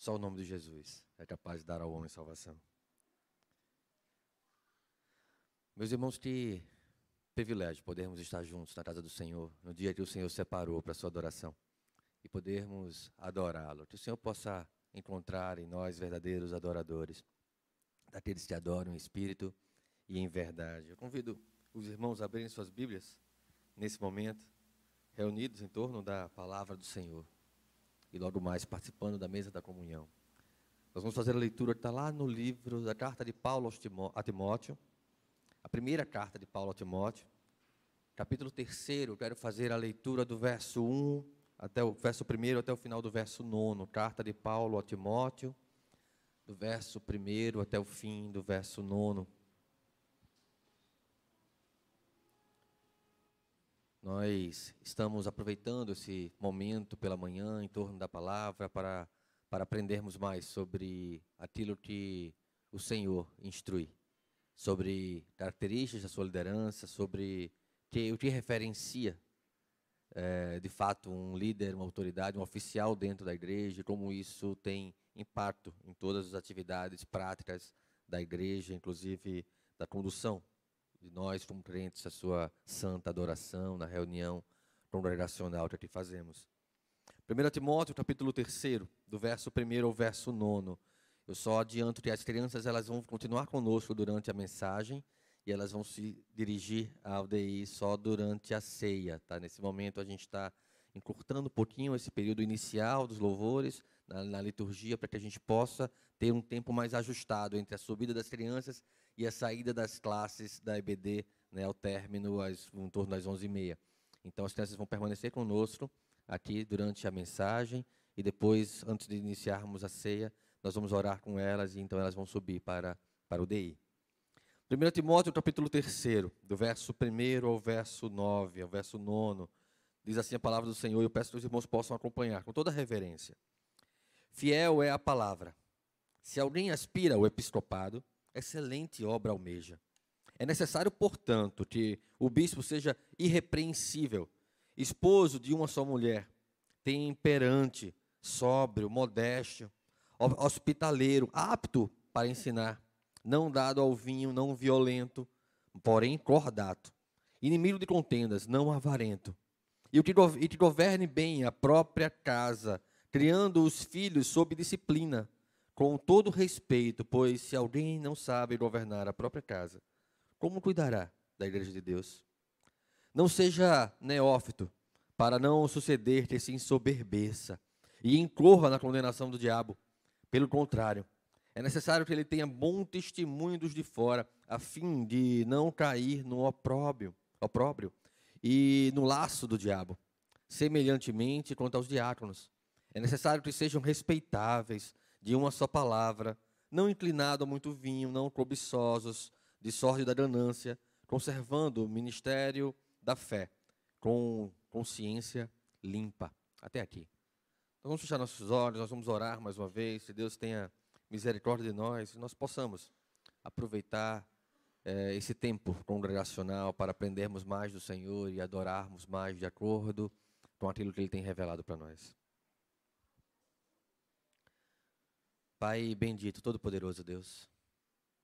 Só o nome de Jesus é capaz de dar ao homem salvação. Meus irmãos, que privilégio podermos estar juntos na casa do Senhor, no dia que o Senhor separou para a sua adoração, e podermos adorá-lo. Que o Senhor possa encontrar em nós verdadeiros adoradores, daqueles que adoram em espírito e em verdade. Eu convido os irmãos a abrirem suas Bíblias nesse momento, reunidos em torno da palavra do Senhor e logo mais participando da mesa da comunhão. Nós vamos fazer a leitura que está lá no livro da carta de Paulo a Timóteo, a primeira carta de Paulo a Timóteo, capítulo 3. Quero fazer a leitura do verso 1 até o verso 1 até o final do verso 9. Carta de Paulo a Timóteo, do verso 1 até o fim do verso 9. Nós estamos aproveitando esse momento pela manhã em torno da palavra para, para aprendermos mais sobre aquilo que o Senhor instrui, sobre características da sua liderança, sobre que, o que referencia é, de fato um líder, uma autoridade, um oficial dentro da igreja, como isso tem impacto em todas as atividades práticas da igreja, inclusive da condução de nós, como crentes, a sua santa adoração na reunião congregacional que aqui fazemos. 1 Timóteo, capítulo 3, do verso 1 ao verso 9. Eu só adianto que as crianças elas vão continuar conosco durante a mensagem e elas vão se dirigir ao DI só durante a ceia. Tá? Nesse momento a gente está encurtando um pouquinho esse período inicial dos louvores na, na liturgia para que a gente possa ter um tempo mais ajustado entre a subida das crianças e a saída das classes da EBD né, ao término, às, em torno das 11h30. Então, as crianças vão permanecer conosco aqui durante a mensagem e depois, antes de iniciarmos a ceia, nós vamos orar com elas e então elas vão subir para, para o DI. 1 Timóteo, capítulo 3, do verso 1 ao verso 9, ao verso 9, diz assim a palavra do Senhor, e eu peço que os irmãos possam acompanhar com toda reverência. Fiel é a palavra. Se alguém aspira ao episcopado, excelente obra almeja. É necessário, portanto, que o bispo seja irrepreensível, esposo de uma só mulher, temperante, sóbrio, modesto, hospitaleiro, apto para ensinar, não dado ao vinho, não violento, porém cordato, inimigo de contendas, não avarento, e que governe bem a própria casa, criando os filhos sob disciplina, com todo respeito, pois se alguém não sabe governar a própria casa, como cuidará da igreja de Deus? Não seja neófito, para não suceder que se ensoberbeça e incorra na condenação do diabo. Pelo contrário, é necessário que ele tenha bom testemunho dos de fora, a fim de não cair no opróbrio, opróbrio e no laço do diabo. Semelhantemente quanto aos diáconos, é necessário que sejam respeitáveis, de uma só palavra, não inclinado a muito vinho, não cobiçosos de sorte da ganância, conservando o ministério da fé com consciência limpa. Até aqui. Então vamos fechar nossos olhos, nós vamos orar mais uma vez, se Deus tenha misericórdia de nós, nós possamos aproveitar é, esse tempo congregacional para aprendermos mais do Senhor e adorarmos mais de acordo com aquilo que Ele tem revelado para nós. Pai bendito, todo-poderoso Deus,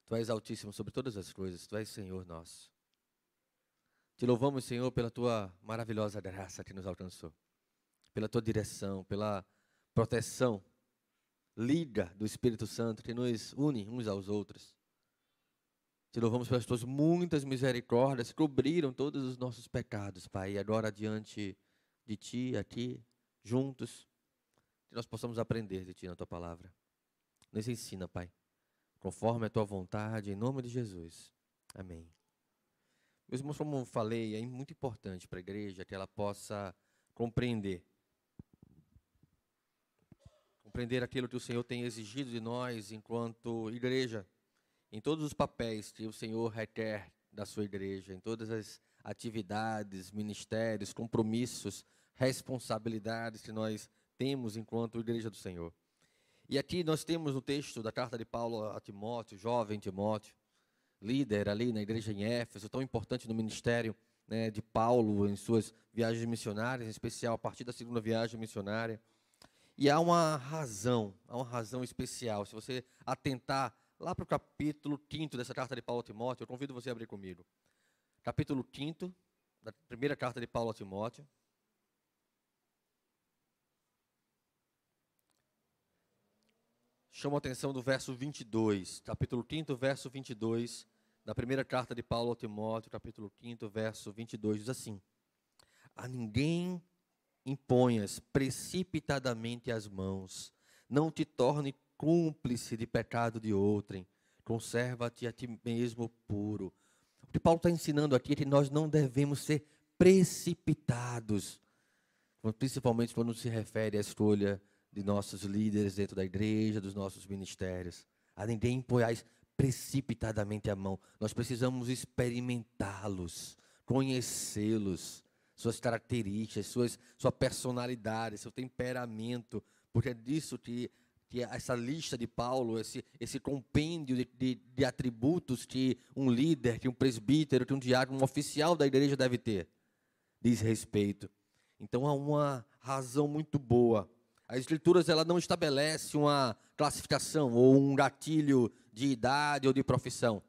Tu és altíssimo sobre todas as coisas, Tu és Senhor nosso. Te louvamos, Senhor, pela Tua maravilhosa graça que nos alcançou, pela Tua direção, pela proteção, liga do Espírito Santo que nos une uns aos outros. Te louvamos pelas Tuas muitas misericórdias que cobriram todos os nossos pecados, Pai, e agora diante de Ti, aqui, juntos, que nós possamos aprender de Ti na Tua palavra. Nos ensina, Pai, conforme a tua vontade, em nome de Jesus. Amém. Meus irmãos, como eu falei, é muito importante para a igreja que ela possa compreender. Compreender aquilo que o Senhor tem exigido de nós enquanto igreja, em todos os papéis que o Senhor requer da sua igreja, em todas as atividades, ministérios, compromissos, responsabilidades que nós temos enquanto igreja do Senhor. E aqui nós temos no texto da carta de Paulo a Timóteo, jovem Timóteo, líder ali na igreja em Éfeso, tão importante no ministério né, de Paulo em suas viagens missionárias, em especial a partir da segunda viagem missionária. E há uma razão, há uma razão especial. Se você atentar lá para o capítulo 5 dessa carta de Paulo a Timóteo, eu convido você a abrir comigo. Capítulo 5 da primeira carta de Paulo a Timóteo. Chama a atenção do verso 22, capítulo 5, verso 22, da primeira carta de Paulo a Timóteo, capítulo 5, verso 22, diz assim: A ninguém imponhas precipitadamente as mãos, não te torne cúmplice de pecado de outrem, conserva-te a ti mesmo puro. O que Paulo está ensinando aqui é que nós não devemos ser precipitados, principalmente quando se refere à escolha de nossos líderes dentro da igreja, dos nossos ministérios. A ninguém imponhais precipitadamente a mão. Nós precisamos experimentá-los, conhecê-los, suas características, suas, sua personalidade, seu temperamento, porque é disso que, que essa lista de Paulo, esse, esse compêndio de, de, de atributos que um líder, que um presbítero, que um diácono, um oficial da igreja deve ter, diz respeito. Então há uma razão muito boa. As escrituras ela não estabelece uma classificação ou um gatilho de idade ou de profissão.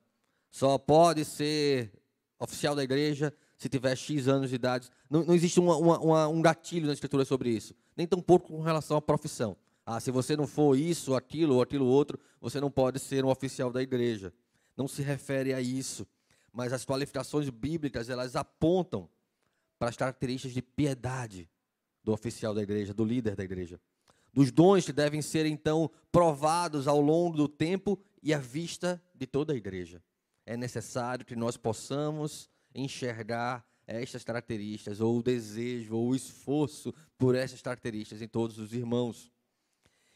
Só pode ser oficial da igreja se tiver X anos de idade. Não, não existe uma, uma, um gatilho na escritura sobre isso. Nem tampouco com relação à profissão. Ah, se você não for isso, aquilo ou aquilo outro, você não pode ser um oficial da igreja. Não se refere a isso. Mas as qualificações bíblicas, elas apontam para as características de piedade do oficial da igreja, do líder da igreja. Dos dons que devem ser, então, provados ao longo do tempo e à vista de toda a igreja. É necessário que nós possamos enxergar estas características, ou o desejo, ou o esforço por essas características em todos os irmãos.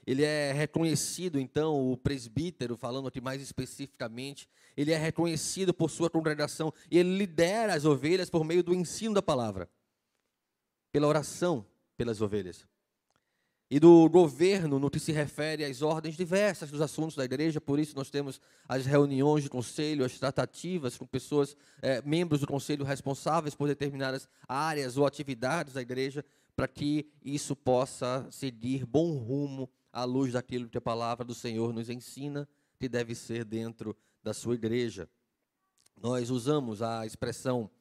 Ele é reconhecido, então, o presbítero, falando aqui mais especificamente, ele é reconhecido por sua congregação e ele lidera as ovelhas por meio do ensino da palavra, pela oração pelas ovelhas e do governo no que se refere às ordens diversas dos assuntos da igreja, por isso nós temos as reuniões de conselho, as tratativas com pessoas, é, membros do conselho responsáveis por determinadas áreas ou atividades da igreja, para que isso possa seguir bom rumo à luz daquilo que a palavra do Senhor nos ensina que deve ser dentro da sua igreja. Nós usamos a expressão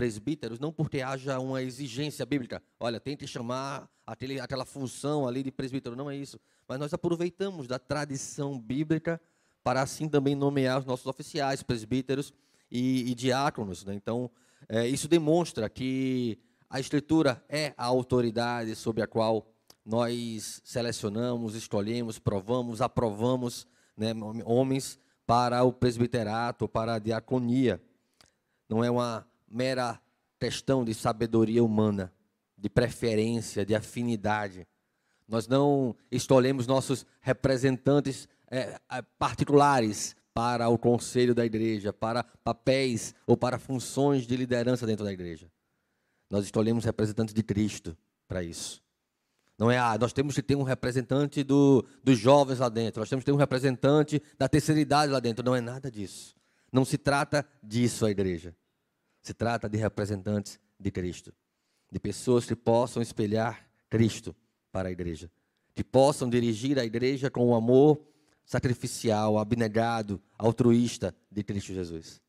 presbíteros, não porque haja uma exigência bíblica, olha, tente chamar aquele, aquela função ali de presbítero, não é isso. Mas nós aproveitamos da tradição bíblica para assim também nomear os nossos oficiais, presbíteros e, e diáconos. Né? Então, é, isso demonstra que a Escritura é a autoridade sobre a qual nós selecionamos, escolhemos, provamos, aprovamos né, homens para o presbiterato, para a diaconia. Não é uma mera questão de sabedoria humana, de preferência, de afinidade. Nós não escolhemos nossos representantes é, particulares para o conselho da igreja, para papéis ou para funções de liderança dentro da igreja. Nós escolhemos representantes de Cristo para isso. Não é, ah, nós temos que ter um representante do, dos jovens lá dentro, nós temos que ter um representante da terceira idade lá dentro. Não é nada disso. Não se trata disso a igreja. Se trata de representantes de Cristo, de pessoas que possam espelhar Cristo para a igreja, que possam dirigir a igreja com o amor sacrificial, abnegado, altruísta de Cristo Jesus,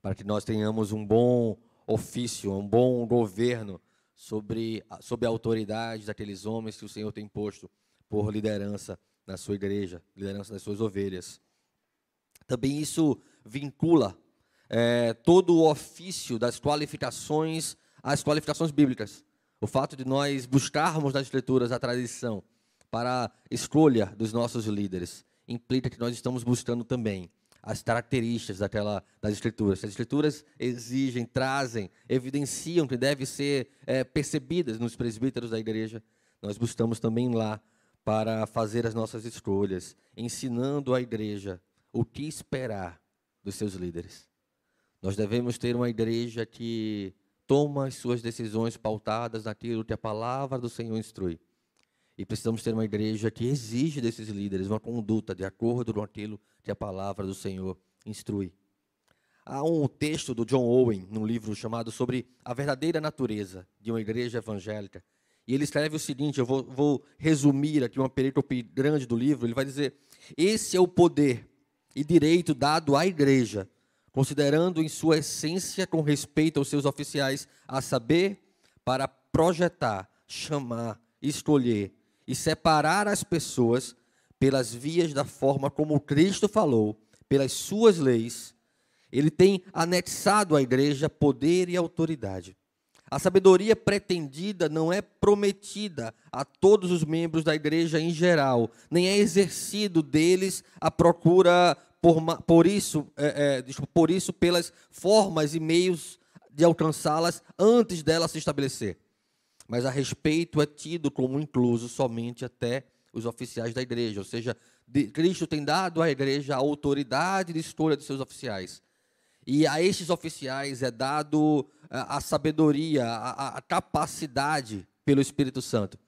para que nós tenhamos um bom ofício, um bom governo sobre, sobre a autoridade daqueles homens que o Senhor tem posto por liderança na sua igreja, liderança das suas ovelhas. Também isso vincula é, todo o ofício das qualificações às qualificações bíblicas. O fato de nós buscarmos nas Escrituras a tradição para a escolha dos nossos líderes implica que nós estamos buscando também as características daquela, das Escrituras. As Escrituras exigem, trazem, evidenciam que devem ser é, percebidas nos presbíteros da igreja. Nós buscamos também lá para fazer as nossas escolhas, ensinando a igreja o que esperar dos seus líderes. Nós devemos ter uma igreja que toma as suas decisões pautadas naquilo que a palavra do Senhor instrui. E precisamos ter uma igreja que exige desses líderes uma conduta de acordo com aquilo que a palavra do Senhor instrui. Há um texto do John Owen, num livro chamado Sobre a Verdadeira Natureza de uma Igreja Evangélica, E ele escreve o seguinte: eu vou, vou resumir aqui uma perícope grande do livro. Ele vai dizer: Esse é o poder e direito dado à igreja, considerando em sua essência com respeito aos seus oficiais, a saber, para projetar, chamar, escolher e separar as pessoas pelas vias da forma como Cristo falou, pelas suas leis, ele tem anexado à igreja poder e autoridade. A sabedoria pretendida não é prometida a todos os membros da igreja em geral, nem é exercido deles a procura por, por isso, é, é, por isso pelas formas e meios de alcançá-las antes dela se estabelecer. Mas a respeito é tido como incluso somente até os oficiais da igreja, ou seja, Cristo tem dado à igreja a autoridade de escolha de seus oficiais. E a estes oficiais é dado a, a sabedoria, a, a, capacidade pelo Espírito Santo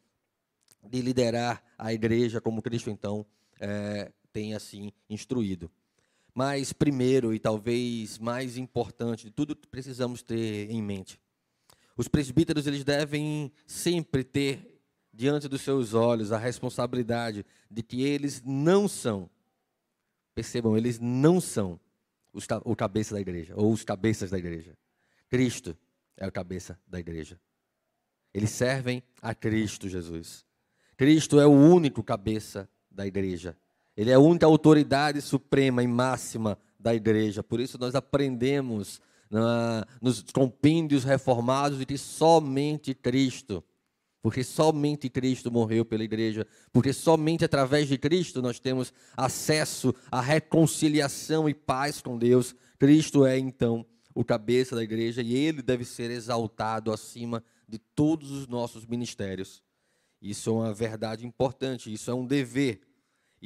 de liderar a igreja como Cristo então é, tem assim instruído. Mas primeiro e talvez mais importante de tudo precisamos ter em mente, os presbíteros eles devem sempre ter diante dos seus olhos a responsabilidade de que eles não são, percebam, eles não são os, o cabeça da igreja, ou os cabeças da igreja. Cristo é o cabeça da igreja. Eles servem a Cristo Jesus. Cristo é o único cabeça da igreja. Ele é a única autoridade suprema e máxima da igreja. Por isso nós aprendemos na, nos compêndios reformados de que somente Cristo porque somente Cristo morreu pela igreja, porque somente através de Cristo nós temos acesso à reconciliação e paz com Deus. Cristo é então o cabeça da igreja e ele deve ser exaltado acima de todos os nossos ministérios. Isso é uma verdade importante, isso é um dever,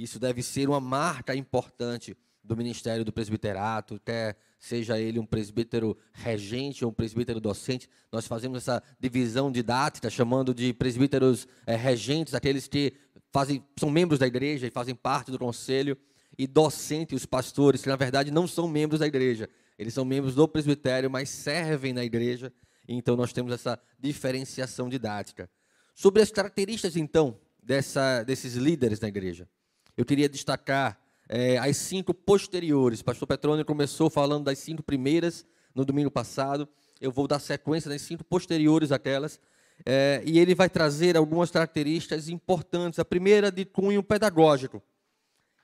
isso deve ser uma marca importante do ministério do presbiterato, quer seja ele um presbítero regente ou um presbítero docente. Nós fazemos essa divisão didática, chamando de presbíteros é, regentes, aqueles que fazem, são membros da igreja e fazem parte do conselho, e docente, os pastores, que na verdade não são membros da igreja, eles são membros do presbitério, mas servem na igreja, então nós temos essa diferenciação didática. Sobre as características, então, dessa, desses líderes da igreja, eu queria destacar é, as cinco posteriores. Pastor Petrônio começou falando das cinco primeiras no domingo passado. Eu vou dar sequência nas cinco posteriores àquelas. É, e ele vai trazer algumas características importantes. A primeira de cunho pedagógico.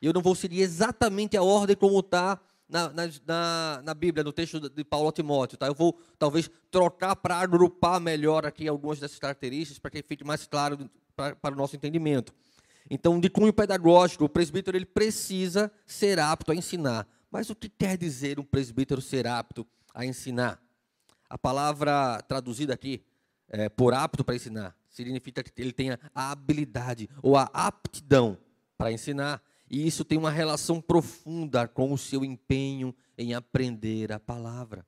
Eu não vou seguir exatamente a ordem como está na, na, na, Bíblia, no texto de Paulo a Timóteo. Tá? Eu vou talvez trocar para agrupar melhor aqui algumas dessas características para que fique mais claro para o nosso entendimento. Então, de cunho pedagógico, o presbítero ele precisa ser apto a ensinar. Mas o que quer dizer um presbítero ser apto a ensinar? A palavra traduzida aqui é, por apto para ensinar significa que ele tenha a habilidade ou a aptidão para ensinar. E isso tem uma relação profunda com o seu empenho em aprender a palavra.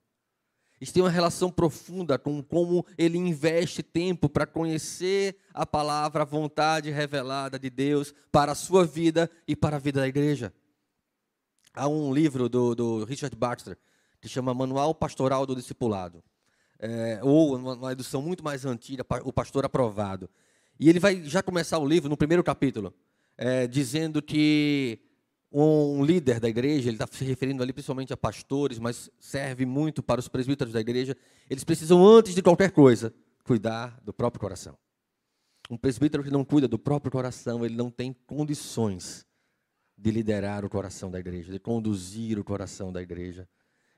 Isso tem uma relação profunda com como ele investe tempo para conhecer a palavra, a vontade revelada de Deus para a sua vida e para a vida da igreja. Há um livro do, do Richard Baxter que chama Manual Pastoral do Discipulado, é, ou uma edição muito mais antiga, O Pastor Aprovado. E ele vai já começar o livro no primeiro capítulo, é, dizendo que um líder da igreja, ele está se referindo ali principalmente a pastores, mas serve muito para os presbíteros da igreja, eles precisam, antes de qualquer coisa, cuidar do próprio coração. Um presbítero que não cuida do próprio coração, ele não tem condições de liderar o coração da igreja, de conduzir o coração da igreja.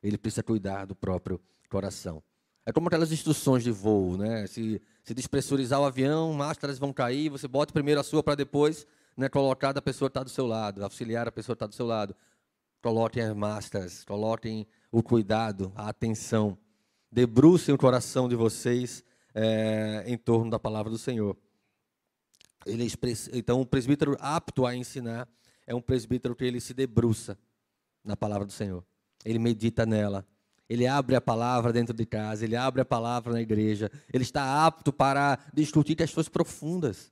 Ele precisa cuidar do próprio coração. É como aquelas instruções de voo, né? Se, se despressurizar o avião, máscaras vão cair, você bota primeiro a sua para depois né, colocar a pessoa está do seu lado, auxiliar a pessoa está do seu lado. Coloquem as máscaras, coloquem o cuidado, a atenção. Debrucem o coração de vocês é, em torno da palavra do Senhor. Ele é então, o presbítero apto a ensinar é um presbítero que ele se debruça na palavra do Senhor. Ele medita nela. Ele abre a palavra dentro de casa, ele abre a palavra na igreja. Ele está apto para discutir questões profundas.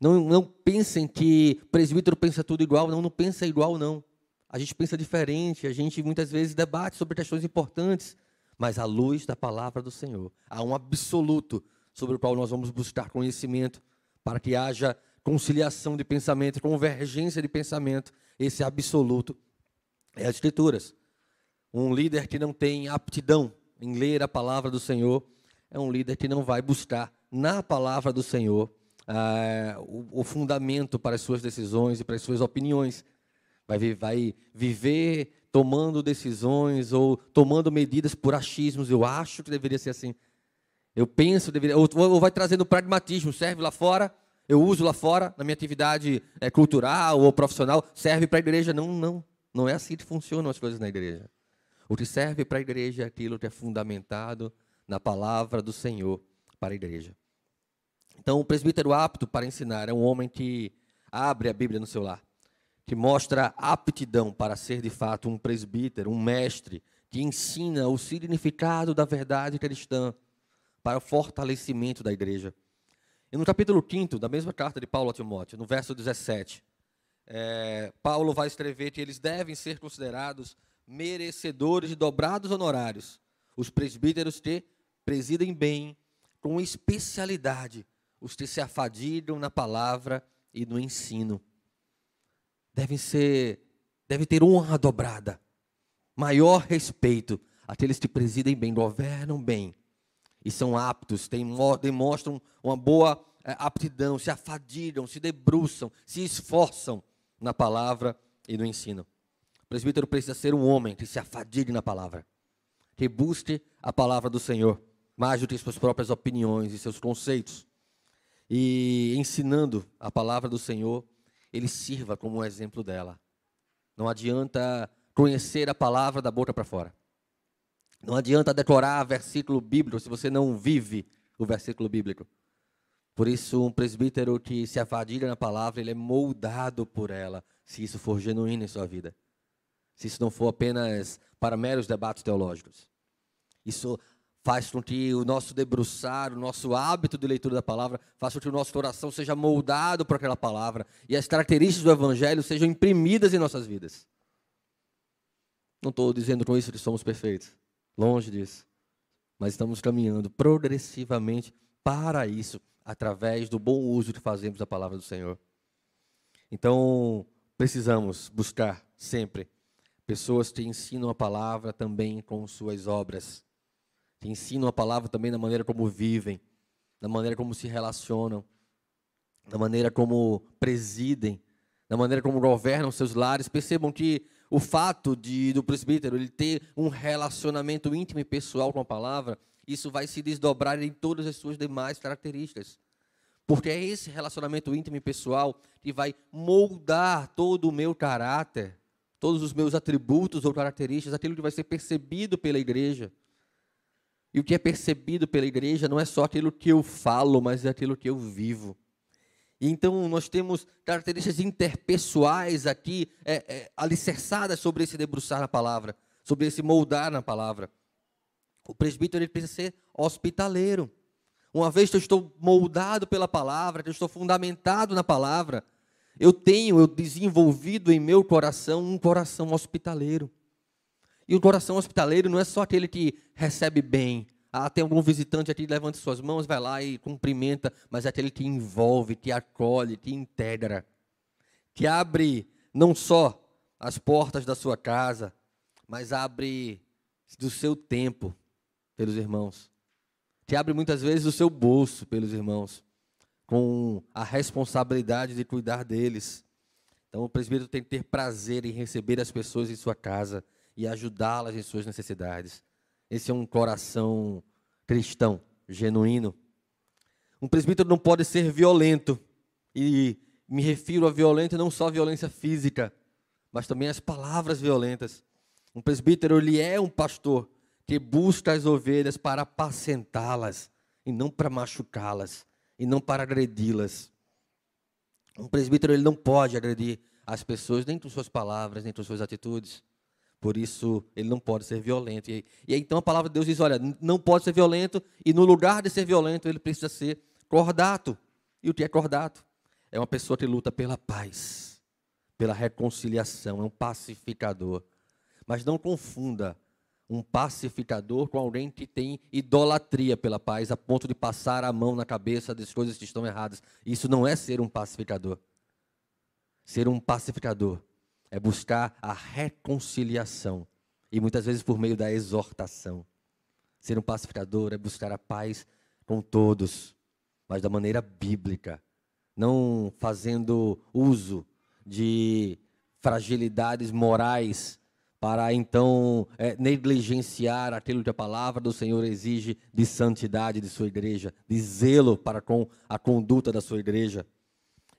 Não, não pensem que presbítero pensa tudo igual. Não, não pensa igual, não. A gente pensa diferente. A gente muitas vezes debate sobre questões importantes. Mas à luz da palavra do Senhor, há um absoluto sobre o qual nós vamos buscar conhecimento, para que haja conciliação de pensamento, convergência de pensamento. Esse absoluto é as Escrituras. Um líder que não tem aptidão em ler a palavra do Senhor é um líder que não vai buscar na palavra do Senhor ah, o, o, fundamento para as suas decisões e para as suas opiniões. Vai, vai viver tomando decisões ou tomando medidas por achismos. Eu acho que deveria ser assim. Eu penso, deveria, ou, ou vai trazendo pragmatismo, serve lá fora, eu uso lá fora, na minha atividade é, cultural ou profissional, serve para a igreja. Não, não. Não é assim que funcionam as coisas na igreja. O que serve para a igreja é aquilo que é fundamentado na palavra do Senhor para a igreja. Então, o presbítero apto para ensinar é um homem que abre a Bíblia no seu lar, que mostra aptidão para ser de fato um presbítero, um mestre, que ensina o significado da verdade cristã para o fortalecimento da igreja. E no capítulo 5 da mesma carta de Paulo a Timóteo, no verso 17, é, Paulo vai escrever que eles devem ser considerados merecedores de dobrados honorários, os presbíteros que presidem bem, com especialidade, os que se afadigam na palavra e no ensino. Devem ser, deve ter honra dobrada, maior respeito aqueles que presidem bem, governam bem e são aptos, têm, demonstram uma boa é, aptidão, se afadigam, se debruçam, se esforçam na palavra e no ensino. O presbítero precisa ser um homem que se afadigue na palavra, que busque a palavra do Senhor, mais do que suas próprias opiniões e seus conceitos. E ensinando a palavra do Senhor, ele sirva como um exemplo dela. Não adianta conhecer a palavra da boca para fora. Não adianta decorar versículo bíblico se você não vive o versículo bíblico. Por isso, um presbítero que se afadiga na palavra, ele é moldado por ela, se isso for genuíno em sua vida. Se isso não for apenas para meros debates teológicos. Isso faz com que o nosso debruçar, o nosso hábito de leitura da palavra, faça com que o nosso coração seja moldado por aquela palavra e as características do evangelho sejam imprimidas em nossas vidas. Não estou dizendo com isso que somos perfeitos, longe disso. Mas estamos caminhando progressivamente para isso através do bom uso que fazemos da palavra do Senhor. Então, precisamos buscar sempre pessoas que ensinam a palavra também com suas obras, que ensinam a palavra também na maneira como vivem, na maneira como se relacionam, na maneira como presidem, na maneira como governam seus lares. Percebam que o fato de do presbítero ele ter um relacionamento íntimo e pessoal com a palavra isso vai se desdobrar em todas as suas demais características. Porque é esse relacionamento íntimo e pessoal que vai moldar todo o meu caráter, todos os meus atributos ou características, aquilo que vai ser percebido pela igreja. E o que é percebido pela igreja não é só aquilo que eu falo, mas é aquilo que eu vivo. E então nós temos características interpessoais aqui, é, é, alicerçadas sobre esse debruçar na palavra, sobre esse moldar na palavra. O presbítero ele precisa ser hospitaleiro. Uma vez que eu estou moldado pela palavra, que eu estou fundamentado na palavra, eu tenho, eu desenvolvido em meu coração um coração hospitaleiro. E o coração hospitaleiro não é só aquele que recebe bem. Ah, tem algum visitante aqui, levanta suas mãos, vai lá e cumprimenta, mas é aquele que envolve, que acolhe, que integra, que abre não só as portas da sua casa, mas abre do seu tempo, pelos irmãos. Te abre muitas vezes o seu bolso pelos irmãos, com a responsabilidade de cuidar deles. Então o presbítero tem que ter prazer em receber as pessoas em sua casa e ajudá-las em suas necessidades. Esse é um coração cristão, genuíno. Um presbítero não pode ser violento. E me refiro a violento não só a violência física, mas também as palavras violentas. Um presbítero ele é um pastor que busca as ovelhas para apacentá-las e não para machucá-las e não para agredi-las. Um presbítero ele não pode agredir as pessoas nem com suas palavras, nem com suas atitudes. Por isso, ele não pode ser violento. E, e então a palavra de Deus diz: olha, não pode ser violento, e no lugar de ser violento, ele precisa ser cordato. E o que é cordato? É uma pessoa que luta pela paz, pela reconciliação, é um pacificador. Mas não confunda um pacificador com alguém que tem idolatria pela paz, a ponto de passar a mão na cabeça das coisas que estão erradas. Isso não é ser um pacificador. Ser um pacificador é buscar a reconciliação, e muitas vezes por meio da exortação. Ser um pacificador é buscar a paz com todos, mas da maneira bíblica, não fazendo uso de fragilidades morais para então é, negligenciar aquilo que a palavra do Senhor exige de santidade de sua igreja, de zelo para com a conduta da sua igreja.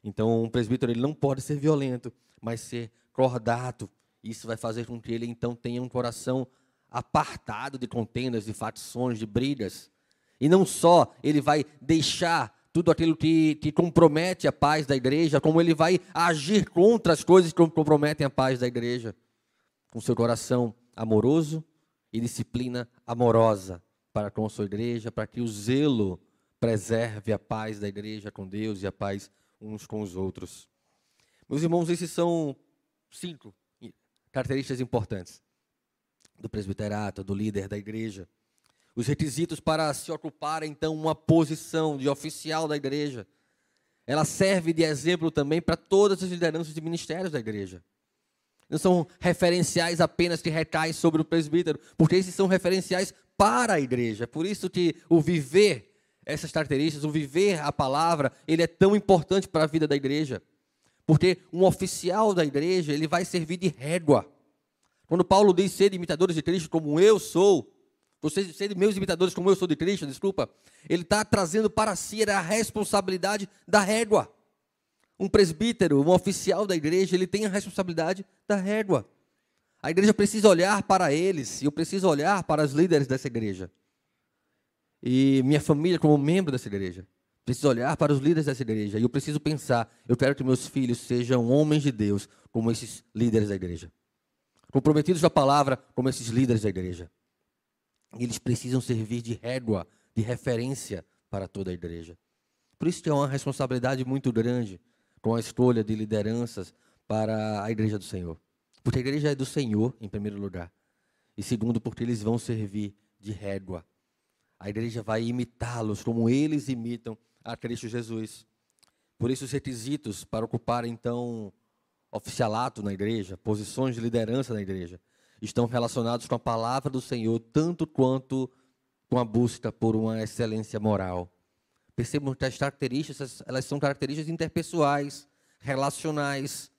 Então, um presbítero ele não pode ser violento, mas ser cordato. Isso vai fazer com que ele então tenha um coração apartado de contendas, de facções, de brigas. E não só ele vai deixar tudo aquilo que, que compromete a paz da igreja, como ele vai agir contra as coisas que comprometem a paz da igreja com seu coração amoroso e disciplina amorosa para com a sua igreja, para que o zelo preserve a paz da igreja com Deus e a paz uns com os outros. Meus irmãos, esses são cinco características importantes do presbiterato, do líder da igreja. Os requisitos para se ocupar, então, uma posição de oficial da igreja. Ela serve de exemplo também para todas as lideranças de ministérios da igreja não são referenciais apenas que recaem sobre o presbítero, porque esses são referenciais para a igreja. Por isso que o viver essas características, o viver a palavra, ele é tão importante para a vida da igreja. Porque um oficial da igreja, ele vai servir de régua. Quando Paulo diz ser imitadores de Cristo como eu sou, vocês serem meus imitadores como eu sou de Cristo, desculpa, ele está trazendo para si a responsabilidade da régua um presbítero, um oficial da igreja, ele tem a responsabilidade da régua. A igreja precisa olhar para eles, e eu preciso olhar para os líderes dessa igreja. E minha família, como membro dessa igreja, precisa olhar para os líderes dessa igreja. E eu preciso pensar: eu quero que meus filhos sejam homens de Deus, como esses líderes da igreja. Comprometidos com a palavra, como esses líderes da igreja. Eles precisam servir de régua, de referência para toda a igreja. Por isso que é uma responsabilidade muito grande com a escolha de lideranças para a igreja do Senhor. Porque a igreja é do Senhor, em primeiro lugar. E segundo, porque eles vão servir de régua. A igreja vai imitá-los como eles imitam a Cristo Jesus. Por isso, os requisitos para ocupar, então, oficialato na igreja, posições de liderança na igreja, estão relacionados com a palavra do Senhor, tanto quanto com a busca por uma excelência moral. Percebam que as características, elas são características interpessoais, relacionais,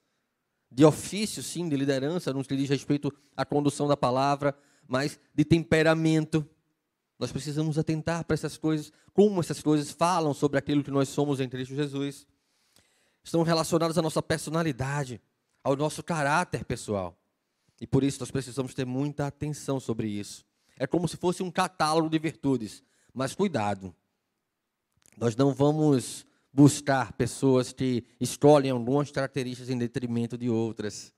de ofício, sim, de liderança, não se diz respeito à condução da palavra, mas de temperamento. Nós precisamos atentar para essas coisas, como essas coisas falam sobre aquilo que nós somos em Cristo Jesus. Estão relacionadas à nossa personalidade, ao nosso caráter pessoal. E por isso nós precisamos ter muita atenção sobre isso. É como se fosse um catálogo de virtudes. Mas cuidado, nós não vamos buscar pessoas que escolhem algumas características em detrimento de outras.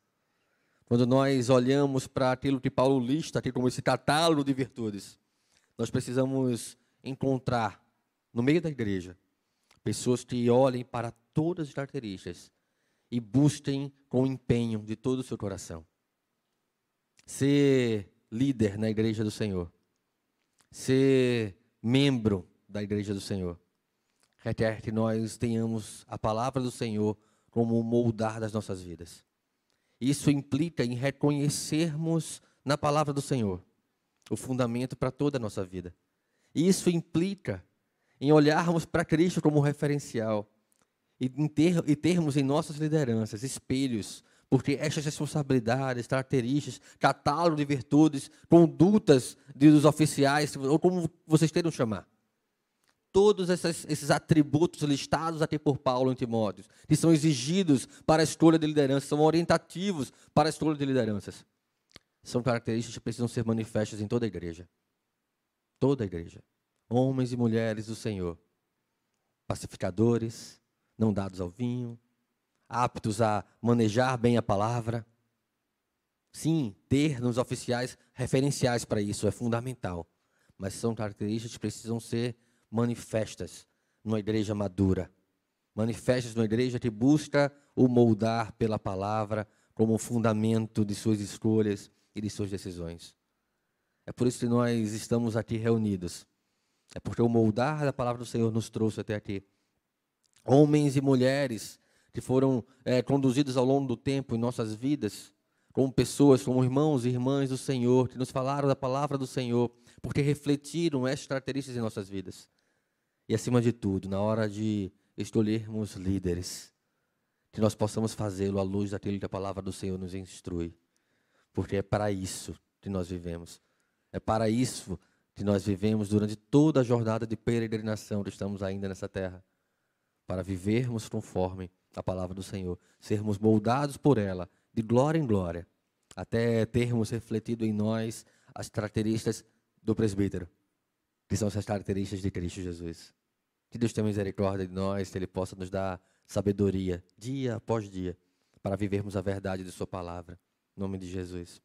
Quando nós olhamos para aquilo que Paulo lista aqui como esse catálogo de virtudes, nós precisamos encontrar no meio da igreja pessoas que olhem para todas as características e busquem com empenho de todo o seu coração. Ser líder na igreja do Senhor, ser membro da igreja do Senhor, requer que nós tenhamos a palavra do Senhor como moldar das nossas vidas. Isso implica em reconhecermos na palavra do Senhor o fundamento para toda a nossa vida. Isso implica em olharmos para Cristo como referencial e, ter, e termos em nossas lideranças espelhos, porque estas responsabilidades, características, catálogo de virtudes, condutas dos oficiais, ou como vocês queiram chamar, todos esses, esses atributos listados aqui por Paulo em Timóteo, que são exigidos para a escolha de liderança, são orientativos para a escolha de lideranças. São características que precisam ser manifestas em toda a igreja. Toda a igreja. Homens e mulheres do Senhor. Pacificadores, não dados ao vinho, aptos a manejar bem a palavra. Sim, ter nos oficiais referenciais para isso é fundamental. Mas são características que precisam ser manifestas numa igreja madura. Manifestas numa igreja que busca o moldar pela palavra como fundamento de suas escolhas e de suas decisões. É por isso que nós estamos aqui reunidos. É porque o moldar da palavra do Senhor nos trouxe até aqui. Homens e mulheres que foram é, conduzidos ao longo do tempo em nossas vidas, como pessoas, como irmãos e irmãs do Senhor, que nos falaram da palavra do Senhor, porque refletiram essas características em nossas vidas. E acima de tudo, na hora de escolhermos líderes, que nós possamos fazê-lo à luz daquilo que a palavra do Senhor nos instrui. Porque é para isso que nós vivemos. É para isso que nós vivemos durante toda a jornada de peregrinação que estamos ainda nessa terra. Para vivermos conforme a palavra do Senhor, sermos moldados por ela, de glória em glória, até termos refletido em nós as características do presbítero, que são essas características de Cristo Jesus. Que Deus tenha misericórdia de nós, que Ele possa nos dar sabedoria, dia após dia, para vivermos a verdade de Sua palavra. Nome de Jesus.